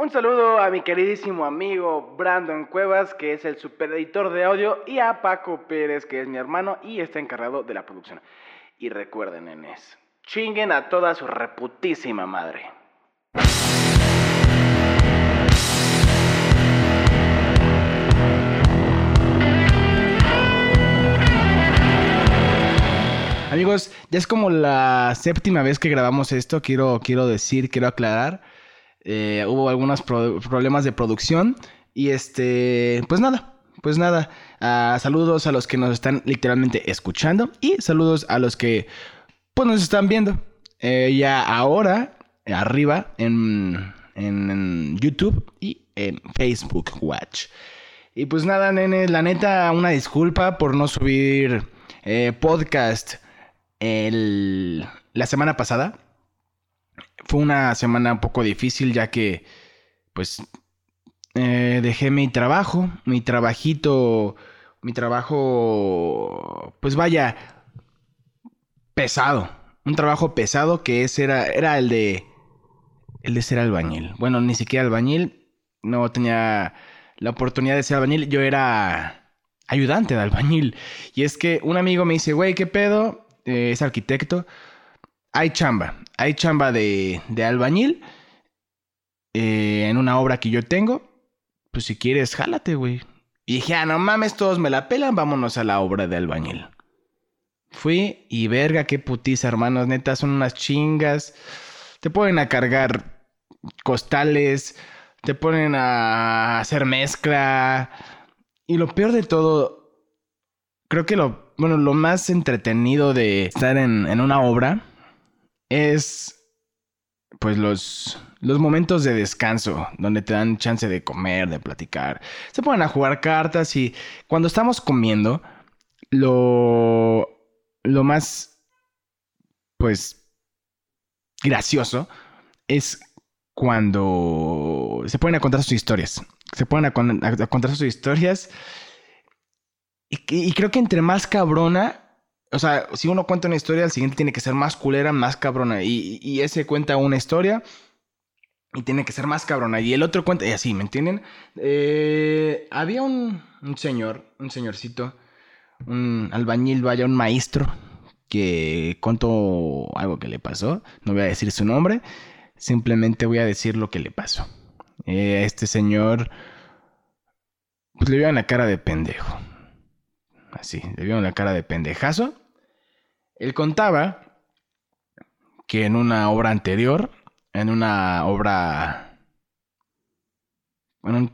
Un saludo a mi queridísimo amigo Brandon Cuevas, que es el supereditor de audio, y a Paco Pérez, que es mi hermano y está encargado de la producción. Y recuerden, nenes, chinguen a toda su reputísima madre. Amigos, ya es como la séptima vez que grabamos esto, quiero, quiero decir, quiero aclarar. Eh, hubo algunos problemas de producción y este, pues nada, pues nada. Ah, saludos a los que nos están literalmente escuchando y saludos a los que pues nos están viendo. Eh, ya ahora, arriba en, en, YouTube y en Facebook Watch. Y pues nada, nene, la neta, una disculpa por no subir eh, podcast el, la semana pasada fue una semana un poco difícil ya que pues eh, dejé mi trabajo, mi trabajito, mi trabajo, pues vaya, pesado. Un trabajo pesado que ese era, era el de, el de ser albañil. Bueno, ni siquiera albañil, no tenía la oportunidad de ser albañil, yo era ayudante de albañil. Y es que un amigo me dice, güey, ¿qué pedo? Eh, es arquitecto, hay chamba, hay chamba de, de albañil eh, en una obra que yo tengo. Pues si quieres, jálate, güey. Y dije, ah, no mames, todos me la pelan, vámonos a la obra de albañil. Fui y verga, qué putiza, hermanos, neta, son unas chingas. Te ponen a cargar costales, te ponen a hacer mezcla. Y lo peor de todo, creo que lo bueno, lo más entretenido de estar en, una obra es pues los, los momentos de descanso, donde te dan chance de comer, de platicar. Se ponen a jugar cartas y cuando estamos comiendo, lo, lo más, pues, gracioso es cuando se ponen a contar sus historias. Se ponen a, contar sus historias y, creo que entre más cabrona, o sea, si uno cuenta una historia, el siguiente tiene que ser más culera, más cabrona. Y, ese cuenta una historia y tiene que ser más cabrona. Y el otro cuenta, y así, ¿me entienden? Eh, había un, un, señor, un señorcito, un albañil, vaya, un maestro, que contó algo que le pasó. No voy a decir su nombre, simplemente voy a decir lo que le pasó. Eh, este señor, pues le vio en la cara de pendejo así, le vieron la cara de pendejazo. Él contaba que en una obra anterior, en una obra... Bueno,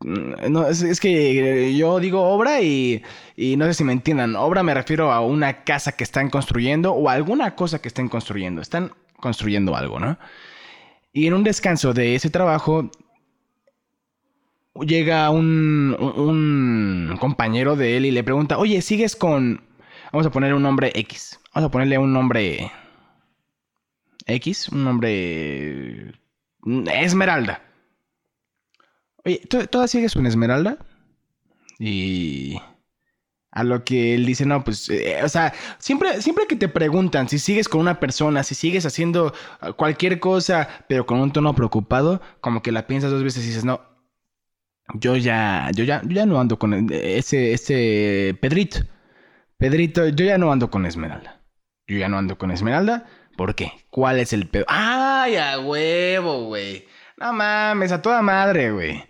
no, es, que yo digo obra y, y, no sé si me entiendan. Obra me refiero a una casa que están construyendo o alguna cosa que estén construyendo. Están construyendo algo, ¿no? Y en un descanso de ese trabajo llega un, un, compañero de él y le pregunta, oye, ¿sigues con... Vamos a poner un nombre X. Vamos a ponerle un nombre X, un nombre... Esmeralda. Oye, ¿todas sigues con Esmeralda? Y... A lo que él dice, no, pues, eh, o sea, siempre, siempre que te preguntan si sigues con una persona, si sigues haciendo cualquier cosa, pero con un tono preocupado, como que la piensas dos veces y dices, no, yo ya, yo ya, yo ya no ando con ese, ese Pedrito. Pedrito, yo ya no ando con Esmeralda. Yo ya no ando con Esmeralda. ¿Por qué? ¿Cuál es el pedo? ¡Ay, a huevo, güey! No mames, a toda madre, güey.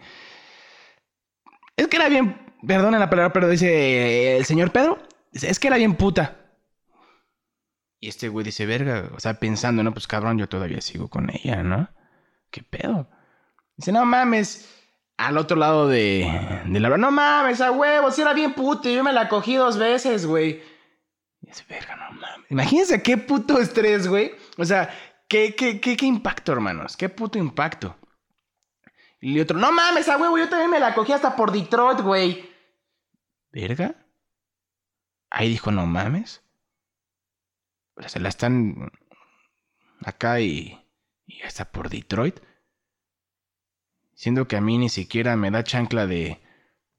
Es que era bien, perdona la palabra, pero dice el señor Pedro, es que era bien puta. Y este güey dice, verga, o sea, pensando, no, pues cabrón, yo todavía sigo con ella, ¿no? ¿Qué pedo? Dice, no mames, al otro lado de, de la... No mames, a huevo, si era bien puto, yo me la cogí dos veces, güey. Y es verga, no mames. Imagínense qué puto estrés, güey. O sea, qué, qué, qué, qué impacto, hermanos. Qué puto impacto. Y el otro, no mames, a huevo, yo también me la cogí hasta por Detroit, güey. ¿Verga? Ahí dijo, no mames. O sea, se la están acá y, y hasta por Detroit siendo que a mí ni siquiera me da chancla de,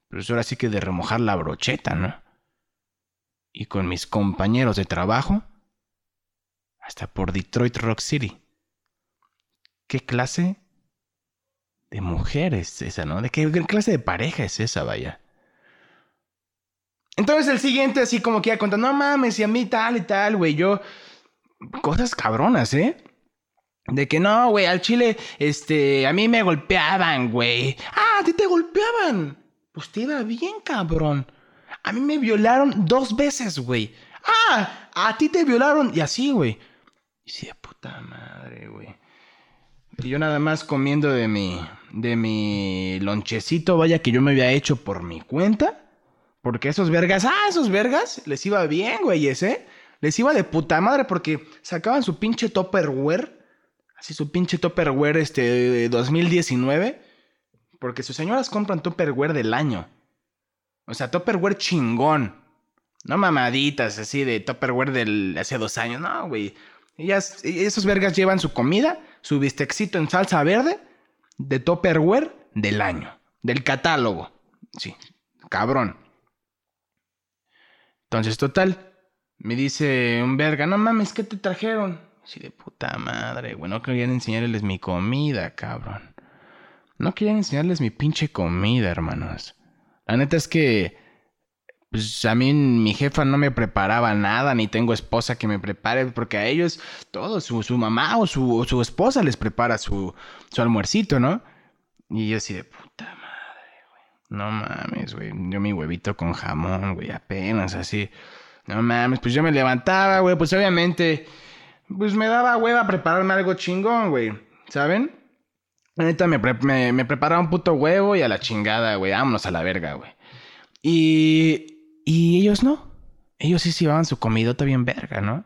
pues ahora sí que de remojar la brocheta, ¿no? Y con mis compañeros de trabajo, hasta por Detroit Rock City. ¿Qué clase de mujer es esa, ¿no? ¿De qué, clase de pareja es esa, vaya? Entonces el siguiente así como que ya contando, no mames, y a mí tal y tal, güey, yo... Cosas cabronas, ¿eh? De que no, güey, al chile, este, a mí me golpeaban, güey. Ah, a ti te golpeaban. Pues te iba bien, cabrón. A mí me violaron dos veces, güey. Ah, a ti te violaron. Y así, güey. Y sí, de puta madre, güey. Y yo nada más comiendo de mi, de mi lonchecito, vaya, que yo me había hecho por mi cuenta. Porque esos vergas, ah, esos vergas, les iba bien, güey, ese. Les iba de puta madre porque sacaban su pinche Topperware así su pinche Tupperware este 2019, porque sus señoras compran Tupperware del año. O sea, Tupperware chingón. No mamaditas así de Tupperware del hace dos años, no, güey. Ellas, esos vergas llevan su comida, su bistecito en salsa verde de Tupperware del año, del catálogo. Sí, cabrón. Entonces, total, me dice un verga, no mames, ¿qué te trajeron? Así de puta madre, güey. No querían enseñarles mi comida, cabrón. No querían enseñarles mi pinche comida, hermanos. La neta es que. Pues a mí mi jefa no me preparaba nada, ni tengo esposa que me prepare, porque a ellos, todos, su, mamá o su, su, esposa les prepara su, su almuercito, ¿no? Y yo así de puta madre, güey. No mames, güey. Yo mi huevito con jamón, güey, apenas así. No mames, pues yo me levantaba, güey, pues obviamente pues me daba hueva prepararme algo chingón, güey. ¿Saben? Neta, me, me, preparaba un puto huevo y a la chingada, güey. Vámonos a la verga, güey. Y, y ellos no. Ellos sí se llevaban su comidota bien verga, ¿no?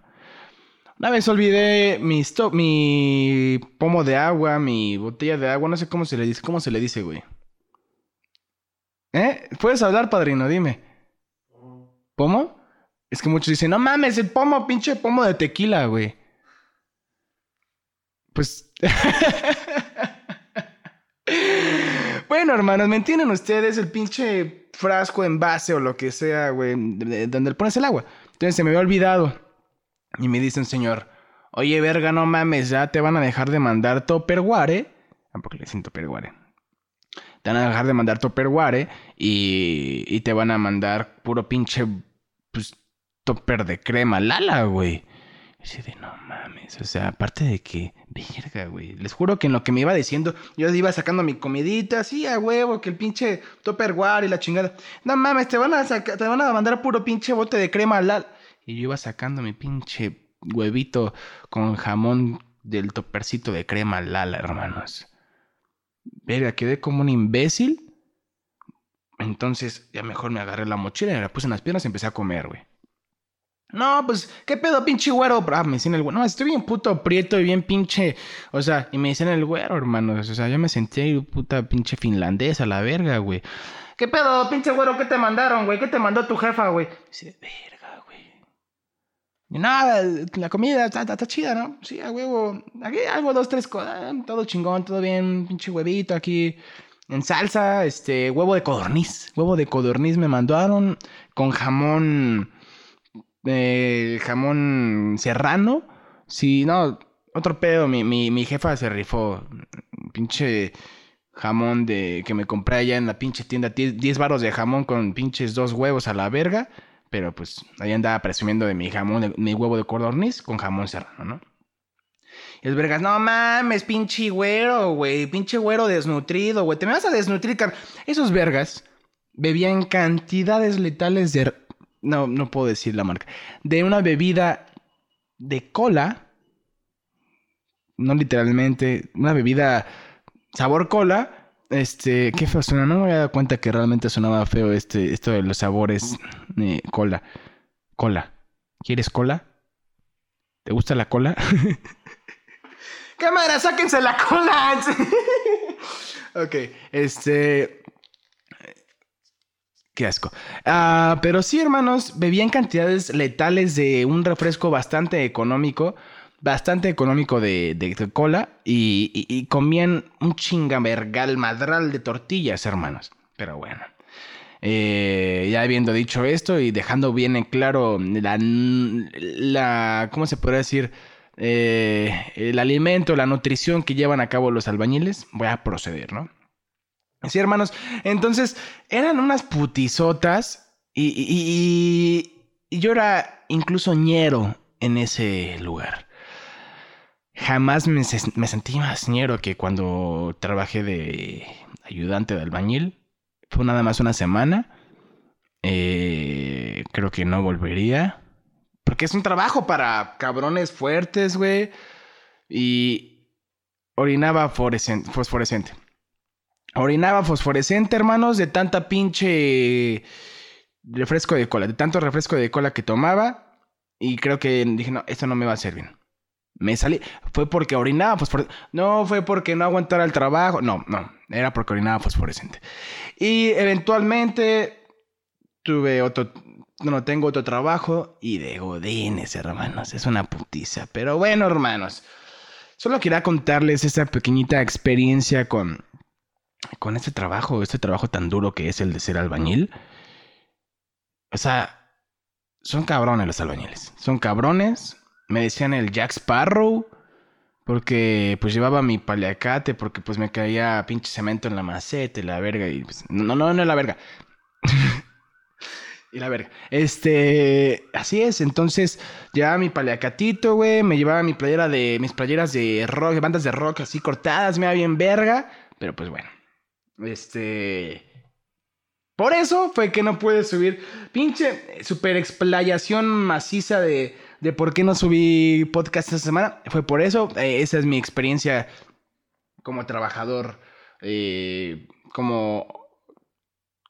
Una vez olvidé mi, mi pomo de agua, mi botella de agua, no sé cómo se le dice, cómo se le dice, güey. ¿Eh? ¿Puedes hablar, padrino? Dime. ¿Pomo? Es que muchos dicen, no mames, el pomo, pinche pomo de tequila, güey. Pues... bueno, hermanos, ¿me entienden ustedes? El pinche frasco, envase o lo que sea, güey, donde le pones el agua. Entonces se me había olvidado. Y me dice un señor, oye, verga, no mames, ya te van a dejar de mandar Topperware. Tampoco le dicen Topperware. Te van a dejar de mandar Topperware y, y te van a mandar puro pinche, pues, topper de crema, lala, güey. Y de, no o sea, aparte de que Verga, güey. Les juro que en lo que me iba diciendo, yo iba sacando mi comidita, así a huevo, que el pinche topperware y la chingada. No mames, te van a sacar, te van a mandar puro pinche bote de crema al Y yo iba sacando mi pinche huevito con jamón del topercito de crema lala, hermanos. Verga, quedé como un imbécil. Entonces, ya mejor me agarré la mochila y me la puse en las piernas y empecé a comer, güey. No, pues, ¿qué pedo, pinche güero? Ah, me dicen el güero. No, estoy bien puto prieto y bien pinche. O sea, y me dicen el güero, hermanos. O sea, yo me sentí puta pinche finlandesa, la verga, güey. ¿Qué pedo, pinche güero? ¿Qué te mandaron, güey? ¿Qué te mandó tu jefa, güey? Dice, verga, güey. Y nada, la comida está, está, chida, ¿no? Sí, a huevo. Aquí algo, dos, tres cosas. Todo chingón, todo bien. Pinche huevito aquí. En salsa, este, huevo de codorniz. Huevo de codorniz me mandaron con jamón eh, jamón serrano. Sí, no, otro pedo. Mi, mi, mi jefa se rifó. Pinche jamón de que me compré allá en la pinche tienda. 10 baros de jamón con pinches dos huevos a la verga. Pero pues ahí andaba presumiendo de mi jamón, mi huevo de codorniz con jamón serrano, ¿no? Y es vergas, no mames, pinche güero, güey, pinche güero desnutrido, güey, te me vas a desnutrir, Esos vergas bebían cantidades letales de no, no puedo decir la marca, de una bebida de cola, no literalmente, una bebida sabor cola, este, qué feo suena, no me había dado cuenta que realmente sonaba feo este, esto de los sabores de cola, cola, ¿quieres cola? ¿Te gusta la cola? Cámara, sáquense la cola. ok, este, Qué asco. Ah, pero sí, hermanos, bebían cantidades letales de un refresco bastante económico, bastante económico de, cola, y, comían un chingamergal madral de tortillas, hermanos. Pero bueno. Eh, ya habiendo dicho esto y dejando bien en claro la, la ¿cómo se podría decir? Eh, el alimento, la nutrición que llevan a cabo los albañiles, voy a proceder, ¿no? Sí, hermanos. Entonces, eran unas putizotas y, y, y, yo era incluso ñero en ese lugar. Jamás me, me, sentí más ñero que cuando trabajé de ayudante de albañil. Fue nada más una semana. Eh, creo que no volvería. Porque es un trabajo para cabrones fuertes, güey. Y orinaba fosforescente. Orinaba fosforescente, hermanos, de tanta pinche refresco de cola, de tanto refresco de cola que tomaba. Y creo que dije, no, esto no me va a hacer bien. Me salí. Fue porque orinaba fosforescente. No fue porque no aguantara el trabajo. No, no. Era porque orinaba fosforescente. Y eventualmente tuve otro. No, tengo otro trabajo. Y de godines, hermanos. Es una putiza. Pero bueno, hermanos. Solo quería contarles esta pequeñita experiencia con. Con este trabajo, este trabajo tan duro que es el de ser albañil. O sea, son cabrones los albañiles. Son cabrones me decían el Jack Sparrow. Porque pues llevaba mi paliacate, porque pues me caía pinche cemento en la maceta y la verga. Y pues, no, no, no la verga. y la verga. Este, así es. Entonces, llevaba mi paliacatito, güey. Me llevaba mi playera de, mis playeras de rock, bandas de rock así cortadas, me iba bien verga. Pero pues bueno. Este. Por eso fue que no pude subir. Pinche super explayación maciza de de por qué no subí podcast esta semana. Fue por eso. Eh, esa es mi experiencia como trabajador, eh, como,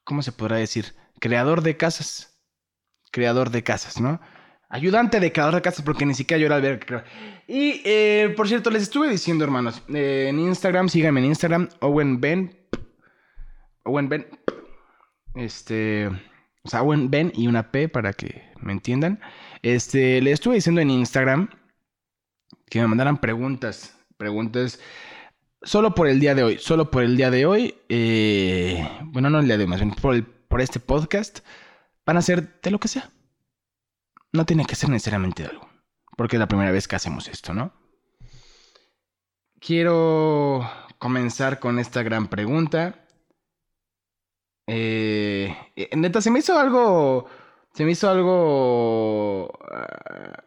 ¿cómo se podrá decir? Creador de casas. Creador de casas, ¿no? Ayudante de creador de casas, porque ni siquiera yo era ver. Y, eh, por cierto, les estuve diciendo, hermanos, en Instagram, síganme en Instagram, Owen Ben. Owen Ben. Este. O sea, Owen Ben y una P para que me entiendan. Este, le estuve diciendo en Instagram que me mandaran preguntas, preguntas solo por el día de hoy, solo por el día de hoy, eh, bueno, no el día de hoy, más bien por, por este podcast, van a ser de lo que sea. No tiene que ser necesariamente de algo, porque es la primera vez que hacemos esto, ¿no? Quiero comenzar con esta gran pregunta. Eh, eh neta, se me hizo algo se me hizo algo... Ah,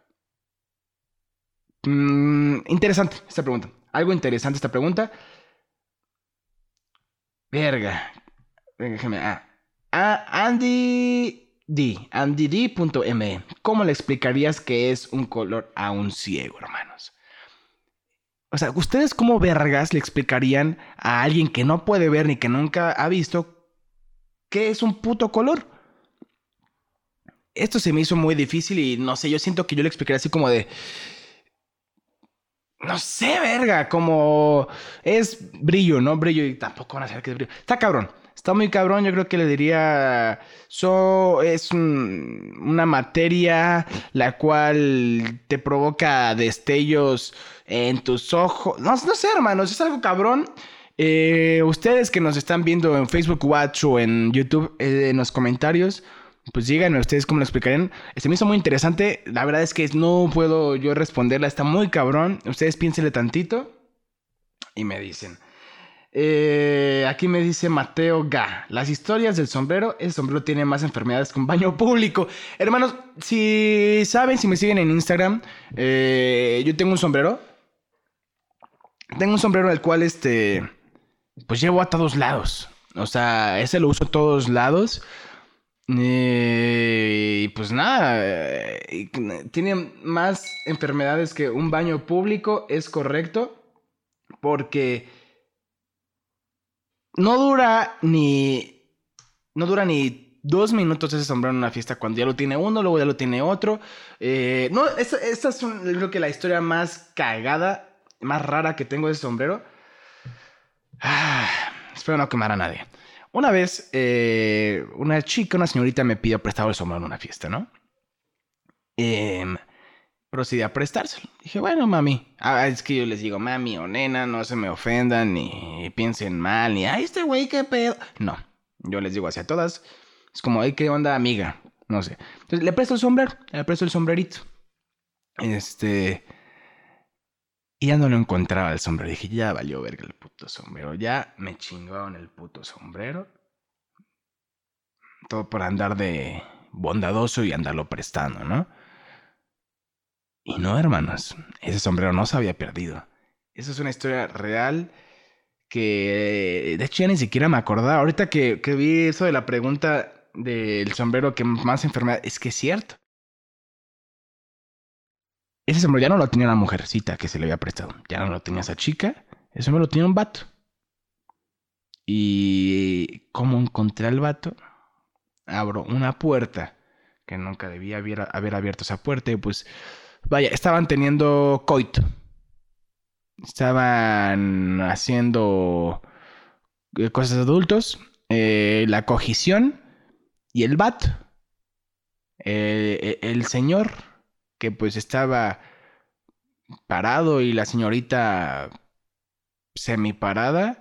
mm, interesante esta pregunta. Algo interesante esta pregunta. Verga. Déjame. Ah. ah Andy D. AndyD.me. ¿Cómo le explicarías que es un color a un ciego, hermanos? O sea, ¿ustedes cómo vergas le explicarían a alguien que no puede ver ni que nunca ha visto qué es un puto color? esto se me hizo muy difícil y no sé, yo siento que yo le expliqué así como de... No sé, verga, como es brillo, ¿no? Brillo y tampoco van a saber que es brillo. Está cabrón, está muy cabrón, yo creo que le diría... So, es una materia la cual te provoca destellos en tus ojos. No, no sé, hermanos, es algo cabrón. Eh, ustedes que nos están viendo en Facebook Watch o en YouTube, eh, en los comentarios, pues díganme ustedes cómo lo explicarían. Se me hizo muy interesante. La verdad es que no puedo yo responderla. Está muy cabrón. Ustedes piénsenle tantito y me dicen. Eh, aquí me dice Mateo Ga. Las historias del sombrero. El sombrero tiene más enfermedades que un baño público. Hermanos, si saben, si me siguen en Instagram, yo tengo un sombrero. Tengo un sombrero al cual este. Pues llevo a todos lados. O sea, ese lo uso a todos lados. Eh, y pues nada, eh, tiene más enfermedades que un baño público, es correcto, porque no dura ni, no dura ni dos minutos ese sombrero en una fiesta cuando ya lo tiene uno, luego ya lo tiene otro. Eh, no, esta, es creo que la historia más cagada, más rara que tengo de ese sombrero. Ah, espero no quemar a nadie. Una vez, eh, una chica, una señorita me pidió prestado el sombrero en una fiesta, ¿no? Eh, procedí a prestárselo. Dije, bueno, mami. Ah, es que yo les digo, mami o nena, no se me ofendan, ni piensen mal, ni, ay, este güey, qué pedo. No, yo les digo hacia todas. Es como, ay, qué onda, amiga. No sé. Entonces, le presto el sombrero, le presto el sombrerito. Este. Y ya no lo encontraba el sombrero. Dije, ya valió verga el puto. sombrero. Ya me chingaron el puto sombrero. Todo por andar de bondadoso y andarlo prestando, ¿no? Y no, hermanos, ese sombrero no se había perdido. Esa es una historia real que de hecho ya ni siquiera me acordaba. Ahorita que, que vi eso de la pregunta del sombrero que más enfermedad, es que es cierto. Ese sombrero ya no lo tenía la mujercita que se le había prestado. Ya no lo tenía esa chica. Ese sombrero lo tenía un vato. Y como encontré al vato, abro una puerta que nunca debía haber, abierto esa puerta. Y pues, vaya, estaban teniendo coito. Estaban haciendo eh, cosas adultos. Eh, la cogición y el vato. El señor que pues estaba parado y la señorita semi-parada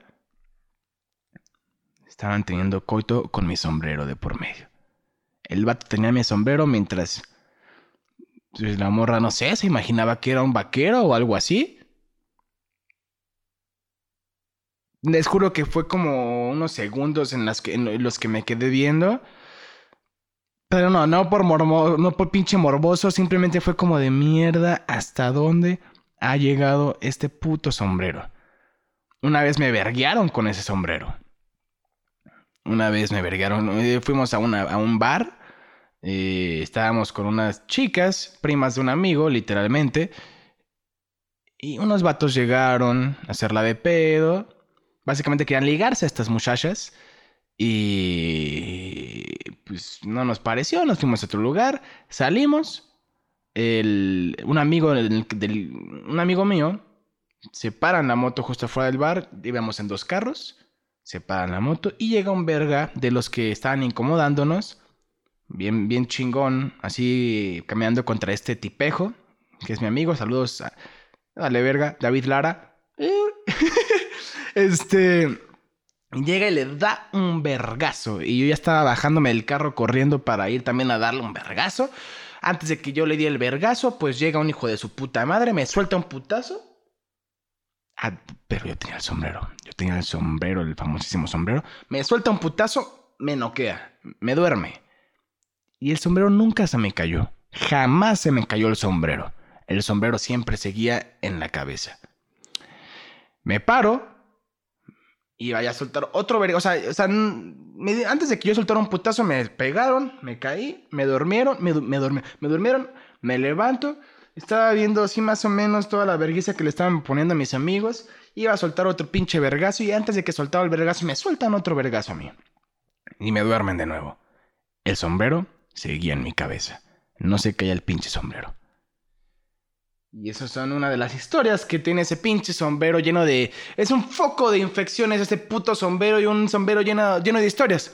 estaban teniendo coito con mi sombrero de por medio. El vato tenía mi sombrero mientras pues, la morra, no sé, se imaginaba que era un vaquero o algo así. Les juro que fue como unos segundos en, las que, en los que me quedé viendo. Pero no, no por, morbo, no por pinche morboso, simplemente fue como de mierda hasta dónde ha llegado este puto sombrero. Una vez me verguearon con ese sombrero. Una vez me verguearon, eh, fuimos a, a un bar, eh, estábamos con unas chicas, primas de un amigo, literalmente, y unos vatos llegaron a hacerla de pedo. Básicamente querían ligarse a estas muchachas. Y pues no nos pareció, nos fuimos a otro lugar, salimos. El, un, amigo del, un amigo mío se para en la moto justo afuera del bar, íbamos en dos carros, se para en la moto y llega un verga de los que estaban incomodándonos, bien, bien chingón, así caminando contra este tipejo, que es mi amigo, saludos a, dale verga, David Lara. este Llega y le da un vergazo. Y yo ya estaba bajándome del carro corriendo para ir también a darle un vergazo. Antes de que yo le di el vergazo, pues llega un hijo de su puta madre, me suelta un putazo. Ah, pero yo tenía el sombrero. Yo tenía el sombrero, el famosísimo sombrero. Me suelta un putazo, me noquea, me duerme. Y el sombrero nunca se me cayó. Jamás se me cayó el sombrero. El sombrero siempre seguía en la cabeza. Me paro, y vaya a soltar otro verga. O sea, o sea antes de que yo soltara un putazo, me pegaron, me caí, me durmieron, me, me, me durmieron, me levanto. Estaba viendo así más o menos toda la vergüenza que le estaban poniendo a mis amigos. Iba a soltar otro pinche vergazo y antes de que soltaba el vergazo, me sueltan otro vergazo a mí. Y me duermen de nuevo. El sombrero seguía en mi cabeza. No se caía el pinche sombrero. Y esas son una de las historias que tiene ese pinche sombrero lleno de... Es un foco de infecciones ese puto sombrero y un sombrero lleno, lleno de historias.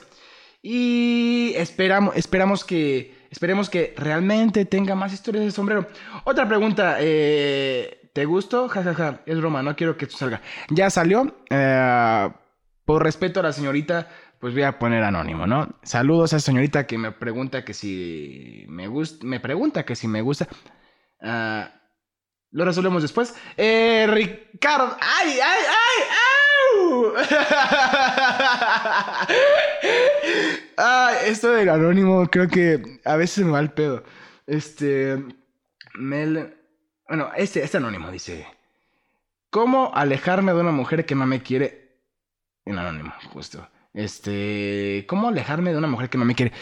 Y esperamos, esperamos que... Esperemos que realmente tenga más historias de sombrero. Otra pregunta. Eh, ¿Te gustó? Jajaja. Ja, ja. Es broma, no quiero que esto salga. Ya salió. Eh, por respeto a la señorita, pues voy a poner anónimo, ¿no? Saludos a esa señorita que me pregunta que si me gusta. Me pregunta que si me gusta. Uh, lo resolvemos después. Eh, Ricardo. ¡Ay, ay, ay! ay esto del anónimo creo que a veces me va el pedo. Este. Mel. Bueno, este, este anónimo dice. ¿Cómo alejarme de una mujer que no me quiere? En anónimo, justo. Este. ¿Cómo alejarme de una mujer que no me quiere?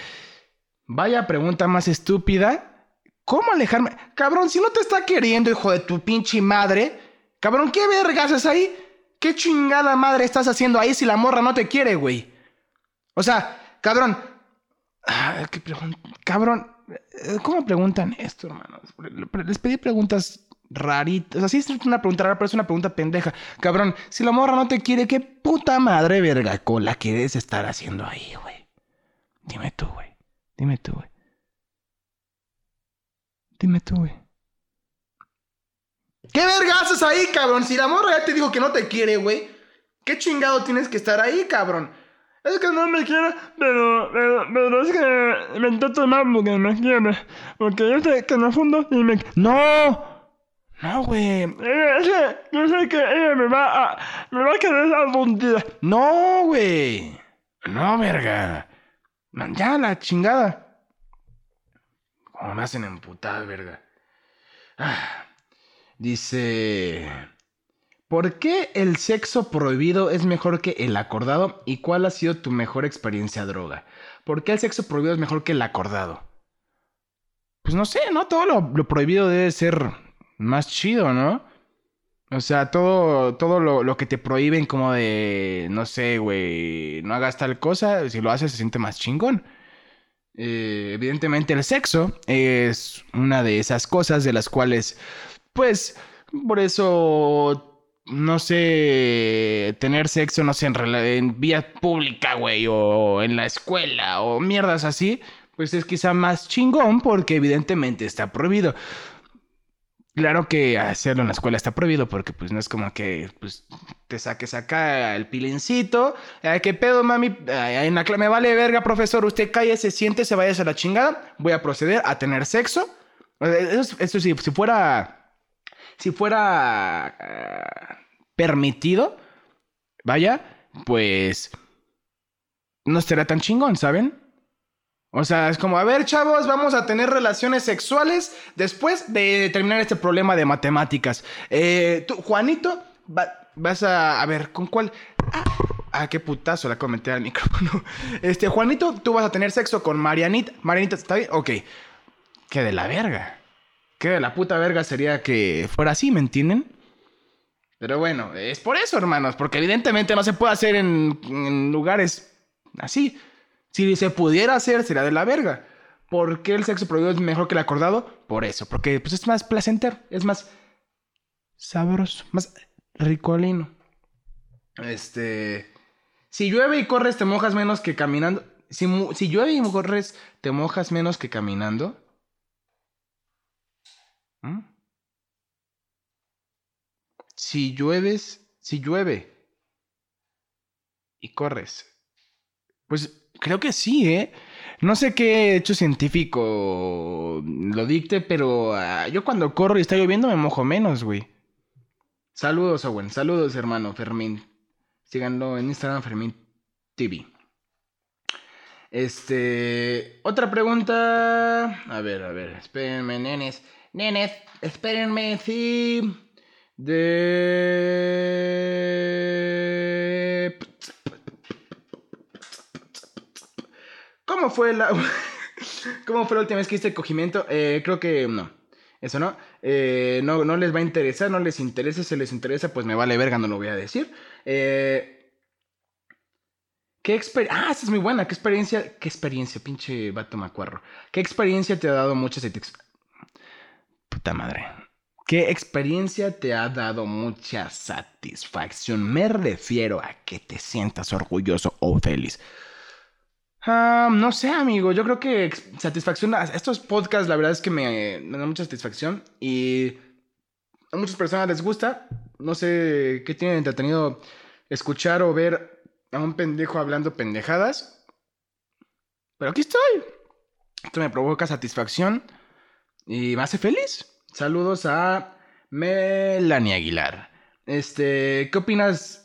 Vaya pregunta más estúpida ¿Cómo alejarme? Cabrón, si no te está queriendo, hijo de tu pinche madre. Cabrón, ¿qué vergas es ahí? ¿Qué chingada madre estás haciendo ahí si la morra no te quiere, güey? O sea, cabrón. Ah, ¿Qué cabrón, eh, ¿cómo preguntan esto, hermanos? Les pedí preguntas raritas. O sea, sí es una pregunta rara, pero es una pregunta pendeja. Cabrón, si la morra no te quiere, ¿qué puta madre verga cola quieres estar haciendo ahí, güey? Dime tú, güey. Dime tú, güey. Dime tú, güey. ¿Qué verga haces ahí, cabrón? Si la morra ya te dijo que no te quiere, güey. ¿Qué chingado tienes que estar ahí, cabrón? Es que no me quiere, pero, pero, pero es que me intento mal porque me quiere. Porque yo sé que me fundo y me... ¡No! No, güey. Yo sé que ella me va a. Me va a quedar algún día. No, güey. No, verga. Ya, la chingada. Como me hacen emputar, verga. Ah. Dice. ¿Por qué el sexo prohibido es mejor que el acordado? ¿Y cuál ha sido tu mejor experiencia droga? ¿Por qué el sexo prohibido es mejor que el acordado? Pues no sé, ¿no? Todo lo, prohibido debe ser más chido, ¿no? O sea, todo, todo lo, que te prohíben como de, no sé, güey, no hagas tal cosa, si lo haces se siente más chingón. Eh, evidentemente el sexo es una de esas cosas de las cuales, pues, por eso, no sé, tener sexo, no sé, en, en vía pública, güey, o en la escuela, o mierdas así, pues es quizá más chingón porque evidentemente está prohibido. Claro que hacerlo en la escuela está prohibido porque pues no es como que pues, te saques acá el pilincito. ¿Qué pedo, mami? en la me vale verga, profesor. Usted se siente, se vaya a la chingada. Voy a proceder a tener sexo. Eso, si fuera... Si fuera... Eh, permitido. Vaya, pues... No será tan chingón, ¿saben? O sea, es como, a ver, chavos, vamos a tener relaciones sexuales después de terminar este problema de matemáticas. Eh, tú, Juanito, vas a. A ver, ¿con cuál? Ah, ah, qué putazo la comenté al micrófono. Este, Juanito, tú vas a tener sexo con Marianita. Marianita, ¿está bien? Ok. Qué de la verga. Qué de la puta verga sería que fuera así, ¿me entienden? Pero bueno, es por eso, hermanos, porque evidentemente no se puede hacer en lugares así. Si se pudiera hacer, sería de la verga. ¿Por qué el sexo prohibido es mejor que el acordado? Por eso, porque pues, es más placentero, es más sabroso, más ricolino. Este. Si llueve y corres, te mojas menos que caminando. Si, si llueve y corres, te mojas menos que caminando. ¿Mm? Si llueves, si llueve y corres, pues Creo que sí, ¿eh? No sé qué hecho científico lo dicte, pero ah, yo cuando corro y está lloviendo me mojo menos, güey. Saludos, Owen. Saludos, hermano Fermín. Síganlo en Instagram, Fermín TV. Este. Otra pregunta. A ver, a ver. Espérenme, nenes. Nenes, espérenme, sí. De. ¿Cómo fue la... ¿Cómo fue la última vez que hiciste cogimiento? Eh, creo que no. Eso no. Eh, no. No les va a interesar, no les interesa. Si les interesa, pues me vale verga, no lo voy a decir. Eh, ¿Qué experiencia? Ah, esta es muy buena. ¿Qué experiencia? ¿Qué experiencia? Pinche vato macuarro. ¿Qué experiencia te ha dado mucha satisfacción? Puta madre. ¿Qué experiencia te ha dado mucha satisfacción? Me refiero a que te sientas orgulloso o feliz. Ah, no sé, amigo. Yo creo que satisfacción. Estos podcasts, la verdad es que me, dan mucha satisfacción. Y a muchas personas les gusta. No sé qué tienen entretenido escuchar o ver a un pendejo hablando pendejadas. Pero aquí estoy. Esto me provoca satisfacción y me hace feliz. Saludos a Melanie Aguilar. Este, ¿qué opinas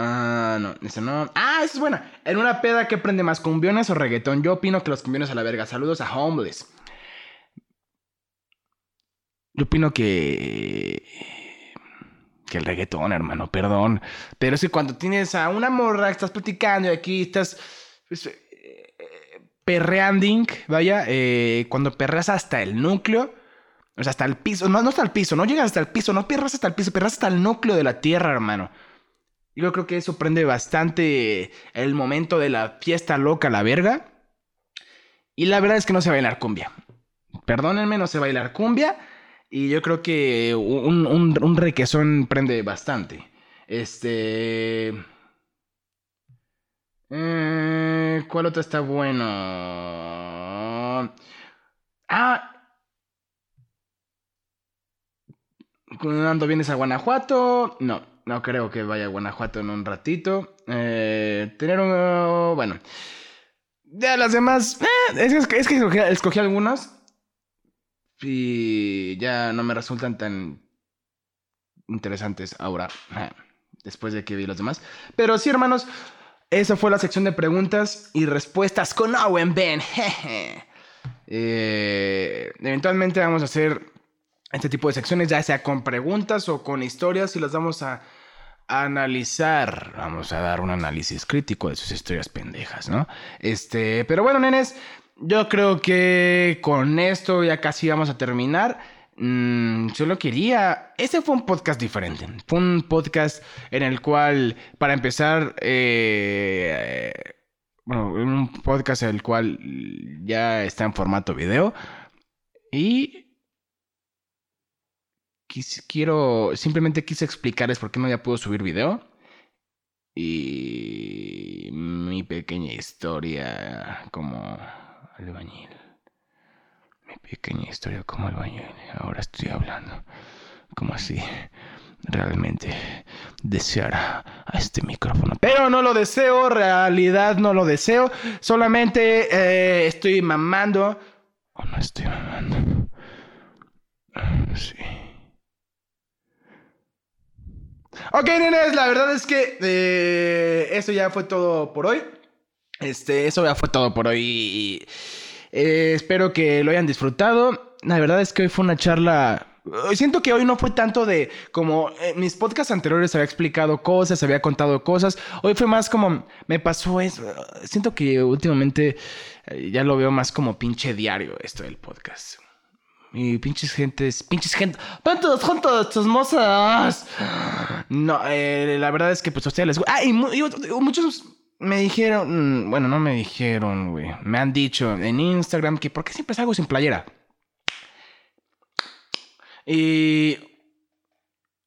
Ah, no, eso no. Ah, esa es buena. En una peda, ¿qué prende más, cumbiones o reggaetón? Yo opino que los cumbiones a la verga. Saludos a Homeless. Yo opino que. Que el reggaetón, hermano, perdón. Pero es que cuando tienes a una morra, estás platicando y aquí estás. Pues, eh, perreanding, vaya. Eh, cuando perreas hasta el núcleo. O sea, hasta el piso. No, no hasta el piso, no llegas hasta el piso, no perras hasta el piso, perras hasta el núcleo de la tierra, hermano. Yo creo que eso prende bastante el momento de la fiesta loca, la verga. Y la verdad es que no se bailar cumbia. Perdónenme, no se bailar cumbia. Y yo creo que un, requesón prende bastante. Este. Eh, ¿Cuál otra está bueno? Ah. Cuando vienes a Guanajuato. No. No creo que vaya a Guanajuato en un ratito. Eh, tener un... Bueno. Ya las demás... Eh, es, que, es que escogí, algunas. Y ya no me resultan tan interesantes ahora, después de que vi los demás. Pero sí, hermanos, esa fue la sección de preguntas y respuestas con Owen Ben. Eh, eventualmente vamos a hacer este tipo de secciones, ya sea con preguntas o con historias, y las vamos a analizar. Vamos a dar un análisis crítico de sus historias pendejas, ¿no? Este, pero bueno, nenes, yo creo que con esto ya casi vamos a terminar. Mm, solo quería. Este fue un podcast diferente. Fue un podcast en el cual, para empezar, eh, bueno, un podcast en el cual ya está en formato video. Y quiero, simplemente quise explicarles por qué no ya puedo subir video. Y mi pequeña historia como albañil. Mi pequeña historia como albañil. Ahora estoy hablando como así realmente desear a este micrófono. Pero no lo deseo, realidad no lo deseo. Solamente eh, estoy mamando. O no estoy mamando. Sí. Ok, nenes, la verdad es que eh, eso ya fue todo por hoy. Este, eso ya fue todo por hoy. Eh, espero que lo hayan disfrutado. La verdad es que hoy fue una charla. Siento que hoy no fue tanto de como en mis podcasts anteriores había explicado cosas, había contado cosas. Hoy fue más como me pasó eso. Siento que últimamente eh, ya lo veo más como pinche diario esto del podcast. Y pinches gentes, pinches gente, ¡Tantos juntos, chismosas! No, eh, la verdad es que pues a ustedes les. Ah, muchos me dijeron, mm, bueno, no me dijeron, güey. Me han dicho en Instagram que ¿por qué siempre salgo sin playera? Y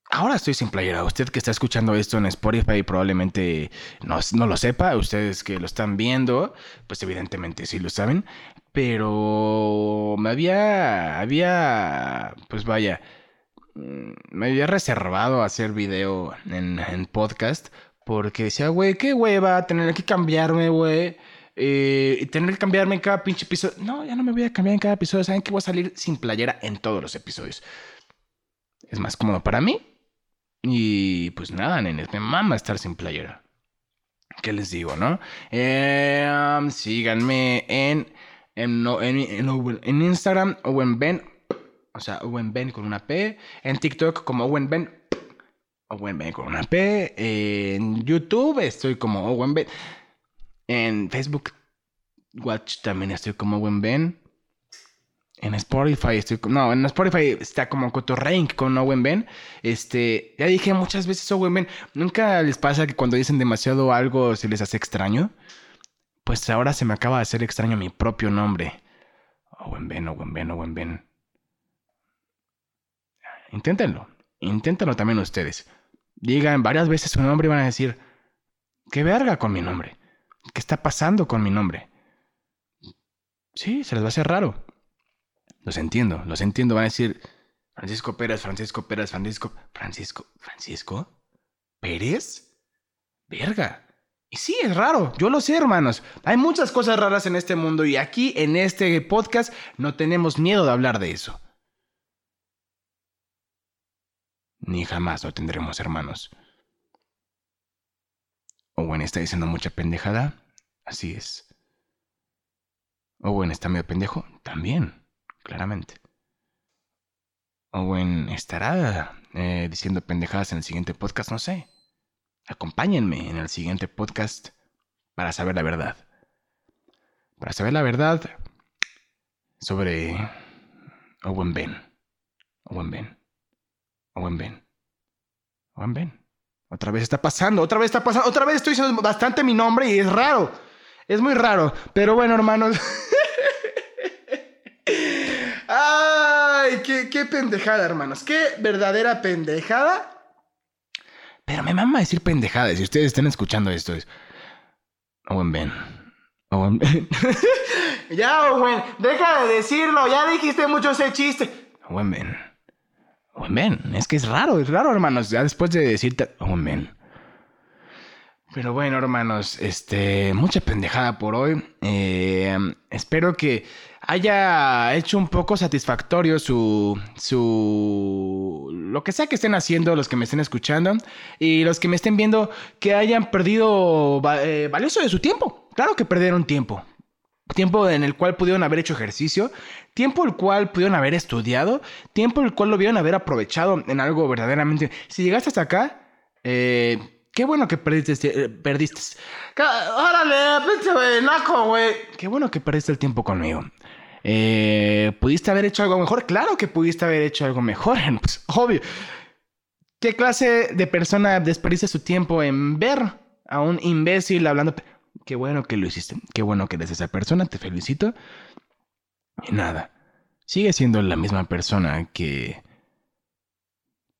ahora estoy sin playera. Usted que está escuchando esto en Spotify probablemente no, no, lo sepa. Ustedes que lo están viendo, pues evidentemente sí lo saben. Pero me había, había, pues vaya, mm, me había reservado hacer video en, en podcast porque decía, güey, qué hueva tener que cambiarme, güey. Eh, y tener que cambiarme en cada pinche episodio. No, ya no me voy a cambiar en cada episodio. Saben que voy a salir sin playera en todos los episodios. Es más cómodo para mí. Y pues nada, nenes, me mama estar sin playera. ¿Qué les digo, no? Um, síganme en en, en, en, Instagram, Owen Ben, o sea, Owen Ben con una P. En TikTok como Owen Ben, Owen Ben con una P. En YouTube estoy como Owen Ben. En Facebook Watch también estoy como Owen Ben. En Spotify estoy no, en Spotify está como Cotorrank con Owen Ben. Este, ya dije muchas veces Owen Ben. Nunca les pasa que cuando dicen demasiado algo se les hace extraño. Pues ahora se me acaba de hacer extraño mi propio nombre. Owen Ben, Owen Ben, Owen Ben. Inténtenlo. Inténtenlo también ustedes. Digan varias veces su nombre y van a decir, ¿qué verga con mi nombre? ¿Qué está pasando con mi nombre? Sí, se les va a hacer raro. Los entiendo, los entiendo. Van a decir, Francisco Pérez, Francisco Pérez, Francisco, Francisco, Francisco Pérez. Verga. Y sí, es raro, yo lo sé, hermanos. Hay muchas cosas raras en este mundo y aquí en este podcast no tenemos miedo de hablar de eso. Ni jamás lo tendremos, hermanos. Owen está diciendo mucha pendejada. Así es. Owen está medio pendejo. También, claramente. Owen estará eh, diciendo pendejadas en el siguiente podcast, no sé. Acompáñenme en el siguiente podcast para saber la verdad. Para saber la verdad sobre Owen Ben. Owen Ben. Owen Ben. Owen Ben. Otra vez está pasando, otra vez está pasando, otra vez estoy diciendo bastante mi nombre y es raro. Es muy raro. Pero bueno, hermanos. Ay, qué, qué pendejada, hermanos. Qué verdadera pendejada. Pero me mama decir pendejadas. Si ustedes están escuchando esto, es. Owen Ben. Owen Ben. ya, Owen, deja de decirlo. Ya dijiste mucho ese chiste. Owen Ben. Owen Ben. Es que es raro, es raro, hermanos. Ya después de decirte. Owen Ben. Pero bueno, hermanos, este, mucha pendejada por hoy. Eh, espero que haya hecho un poco satisfactorio su, su, lo que sea que estén haciendo, los que me estén escuchando y los que me estén viendo, que hayan perdido eh, valioso de su tiempo. Claro que perdieron tiempo. Tiempo en el cual pudieron haber hecho ejercicio, tiempo el cual pudieron haber estudiado, tiempo el cual lo vieron haber aprovechado en algo verdaderamente. Si llegaste hasta acá, eh, Qué bueno que perdiste. Eh, perdiste. Órale, pinche güey, naco, güey. Qué bueno que perdiste el tiempo conmigo. Eh, ¿Pudiste haber hecho algo mejor? Claro que pudiste haber hecho algo mejor. Pues, obvio. ¿Qué clase de persona desperdicia su tiempo en ver a un imbécil hablando? Qué bueno que lo hiciste. Qué bueno que eres esa persona. Te felicito. Y nada. Sigue siendo la misma persona que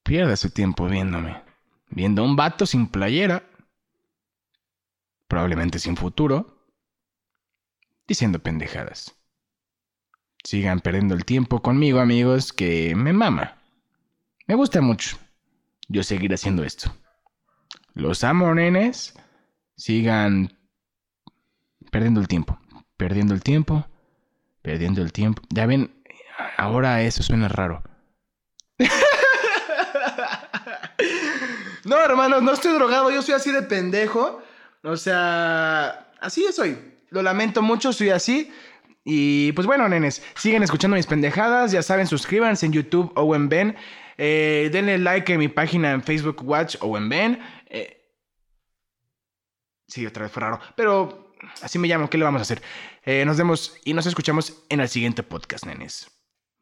pierde su tiempo viéndome viendo a un vato sin playera, probablemente sin futuro, diciendo pendejadas. Sigan perdiendo el tiempo conmigo, amigos, que me mama. Me gusta mucho. Yo seguiré haciendo esto. Los amo, nenes. Sigan perdiendo el tiempo. Perdiendo el tiempo. Perdiendo el tiempo. Ya ven, ahora eso suena raro. No, hermanos, no estoy drogado, yo soy así de pendejo. O sea, así soy. Lo lamento mucho, soy así. Y pues bueno, nenes, siguen escuchando mis pendejadas. Ya saben, suscríbanse en YouTube o en Ben. Eh, denle like en mi página en Facebook Watch o en Ben. Eh, sí, otra vez fue raro. Pero así me llamo, ¿qué le vamos a hacer? Eh, nos vemos y nos escuchamos en el siguiente podcast, nenes.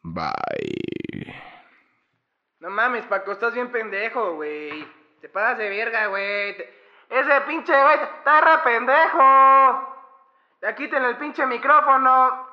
Bye. No mames, Paco, estás bien pendejo, güey. Te pasas de verga, güey. Ese pinche güey está re pendejo. Ya quiten el pinche micrófono.